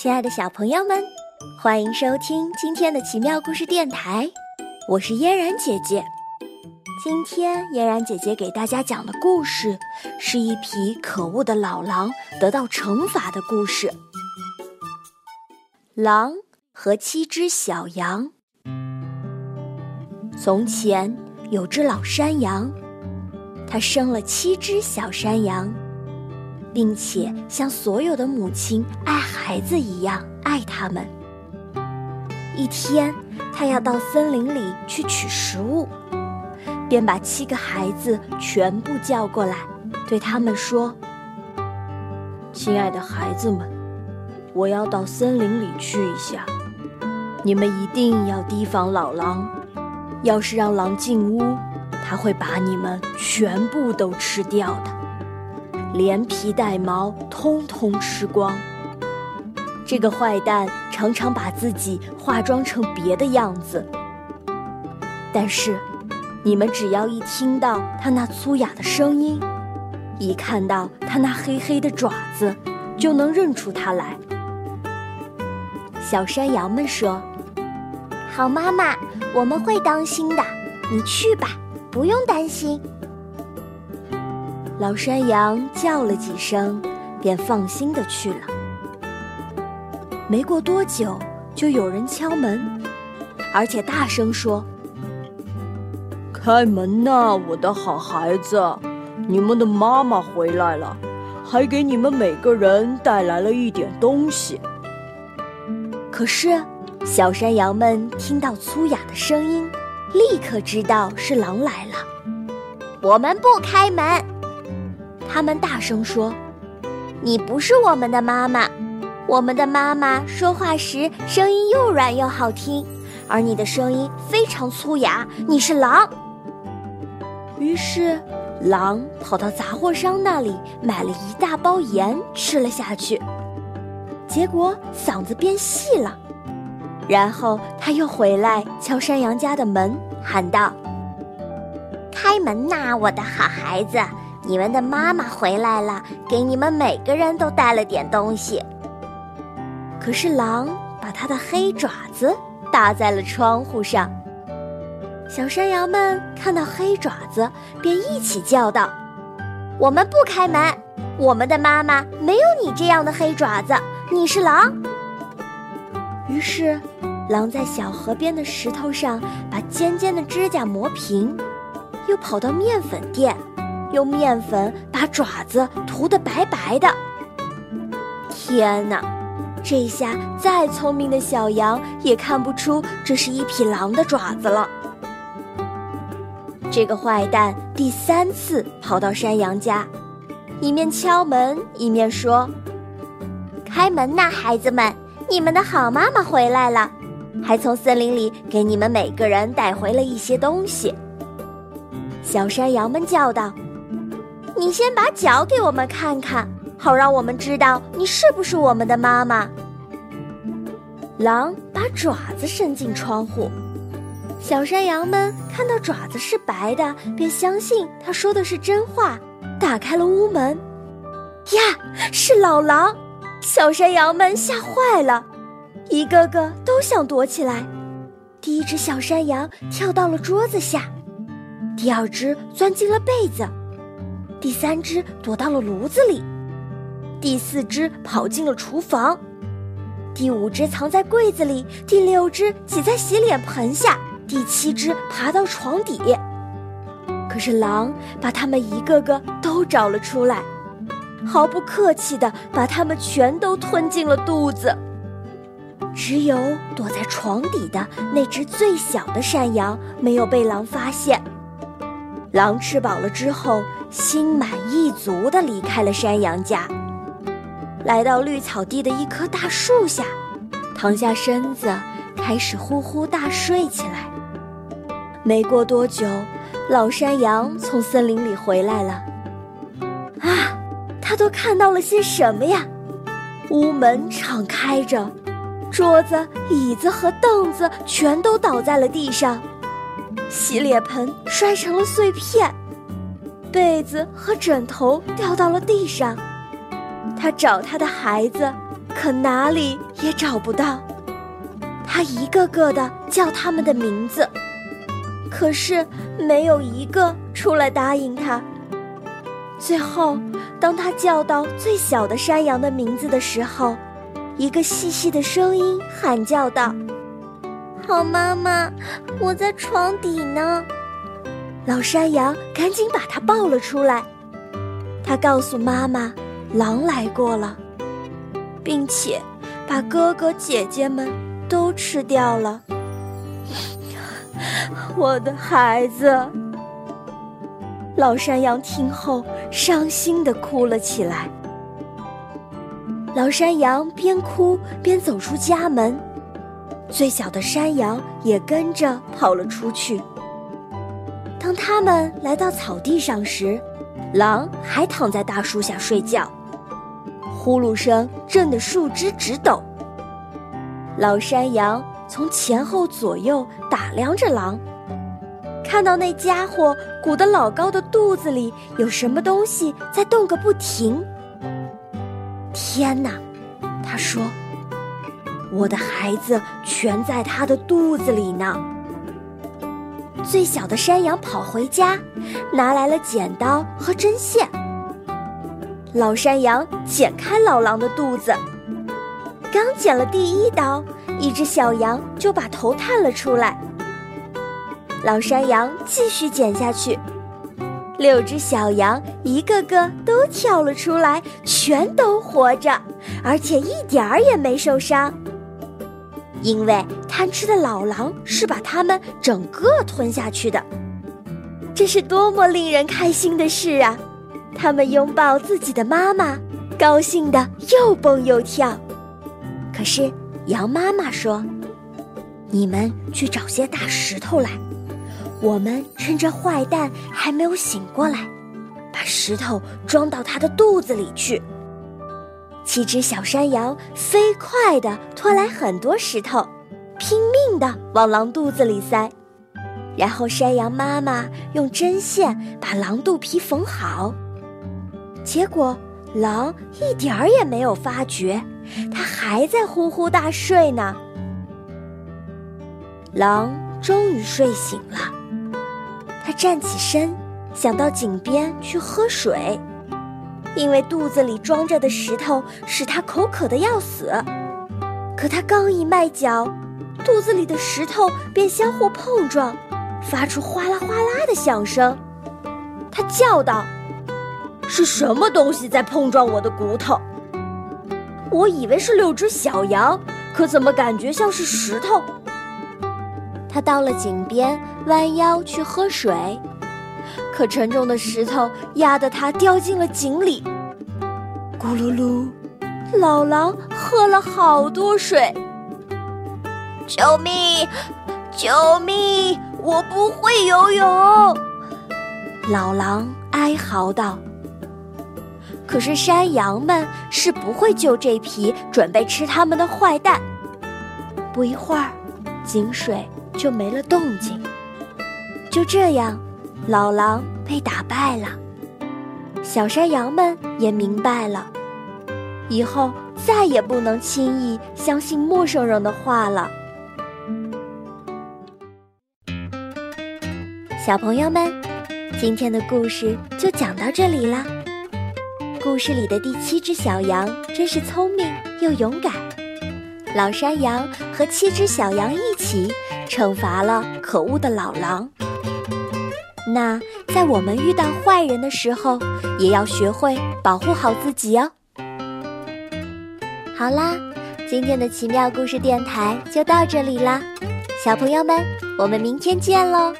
亲爱的小朋友们，欢迎收听今天的奇妙故事电台，我是嫣然姐姐。今天嫣然姐姐给大家讲的故事，是一匹可恶的老狼得到惩罚的故事。狼和七只小羊。从前有只老山羊，它生了七只小山羊。并且像所有的母亲爱孩子一样爱他们。一天，他要到森林里去取食物，便把七个孩子全部叫过来，对他们说：“亲爱的孩子们，我要到森林里去一下，你们一定要提防老狼。要是让狼进屋，他会把你们全部都吃掉的。”连皮带毛通通吃光。这个坏蛋常常把自己化妆成别的样子，但是你们只要一听到他那粗哑的声音，一看到他那黑黑的爪子，就能认出他来。小山羊们说：“好妈妈，我们会当心的，你去吧，不用担心。”老山羊叫了几声，便放心的去了。没过多久，就有人敲门，而且大声说：“开门呐，我的好孩子，你们的妈妈回来了，还给你们每个人带来了一点东西。”可是，小山羊们听到粗哑的声音，立刻知道是狼来了。我们不开门。他们大声说：“你不是我们的妈妈，我们的妈妈说话时声音又软又好听，而你的声音非常粗哑，你是狼。”于是，狼跑到杂货商那里买了一大包盐吃了下去，结果嗓子变细了。然后他又回来敲山羊家的门，喊道：“开门呐，我的好孩子！”你们的妈妈回来了，给你们每个人都带了点东西。可是狼把它的黑爪子搭在了窗户上。小山羊们看到黑爪子，便一起叫道：“我们不开门！我们的妈妈没有你这样的黑爪子，你是狼。”于是，狼在小河边的石头上把尖尖的指甲磨平，又跑到面粉店。用面粉把爪子涂得白白的。天哪，这下再聪明的小羊也看不出这是一匹狼的爪子了。这个坏蛋第三次跑到山羊家，一面敲门一面说：“开门呐，孩子们，你们的好妈妈回来了，还从森林里给你们每个人带回了一些东西。”小山羊们叫道。你先把脚给我们看看，好让我们知道你是不是我们的妈妈。狼把爪子伸进窗户，小山羊们看到爪子是白的，便相信他说的是真话，打开了屋门。呀，是老狼！小山羊们吓坏了，一个个都想躲起来。第一只小山羊跳到了桌子下，第二只钻进了被子。第三只躲到了炉子里，第四只跑进了厨房，第五只藏在柜子里，第六只挤在洗脸盆下，第七只爬到床底。可是狼把它们一个个都找了出来，毫不客气地把它们全都吞进了肚子。只有躲在床底的那只最小的山羊没有被狼发现。狼吃饱了之后。心满意足地离开了山羊家，来到绿草地的一棵大树下，躺下身子，开始呼呼大睡起来。没过多久，老山羊从森林里回来了。啊，他都看到了些什么呀？屋门敞开着，桌子、椅子和凳子全都倒在了地上，洗脸盆摔成了碎片。被子和枕头掉到了地上，他找他的孩子，可哪里也找不到。他一个个的叫他们的名字，可是没有一个出来答应他。最后，当他叫到最小的山羊的名字的时候，一个细细的声音喊叫道：“好妈妈，我在床底呢。”老山羊赶紧把它抱了出来。他告诉妈妈，狼来过了，并且把哥哥姐姐们都吃掉了。我的孩子。老山羊听后，伤心的哭了起来。老山羊边哭边走出家门，最小的山羊也跟着跑了出去。当他们来到草地上时，狼还躺在大树下睡觉，呼噜声震得树枝直抖。老山羊从前后左右打量着狼。看到那家伙鼓得老高的肚子里有什么东西在动个不停。天哪，他说：“我的孩子全在他的肚子里呢。”最小的山羊跑回家，拿来了剪刀和针线。老山羊剪开老狼的肚子，刚剪了第一刀，一只小羊就把头探了出来。老山羊继续剪下去，六只小羊一个个都跳了出来，全都活着，而且一点儿也没受伤。因为贪吃的老狼是把它们整个吞下去的，这是多么令人开心的事啊！它们拥抱自己的妈妈，高兴的又蹦又跳。可是羊妈妈说：“你们去找些大石头来。”我们趁着坏蛋还没有醒过来，把石头装到他的肚子里去。七只小山羊飞快地拖来很多石头，拼命地往狼肚子里塞。然后山羊妈妈用针线把狼肚皮缝好。结果狼一点儿也没有发觉，它还在呼呼大睡呢。狼终于睡醒了。它站起身，想到井边去喝水，因为肚子里装着的石头使他口渴的要死。可他刚一迈脚，肚子里的石头便相互碰撞，发出哗啦哗啦的响声。他叫道：“是什么东西在碰撞我的骨头？”我以为是六只小羊，可怎么感觉像是石头？他到了井边，弯腰去喝水，可沉重的石头压得他掉进了井里。咕噜噜，老狼喝了好多水。救命！救命！我不会游泳。老狼哀嚎道。可是山羊们是不会救这匹准备吃它们的坏蛋。不一会儿，井水。就没了动静。就这样，老狼被打败了。小山羊们也明白了，以后再也不能轻易相信陌生人的话了。小朋友们，今天的故事就讲到这里啦。故事里的第七只小羊真是聪明又勇敢。老山羊和七只小羊一起。惩罚了可恶的老狼。那在我们遇到坏人的时候，也要学会保护好自己哦。好啦，今天的奇妙故事电台就到这里啦，小朋友们，我们明天见喽。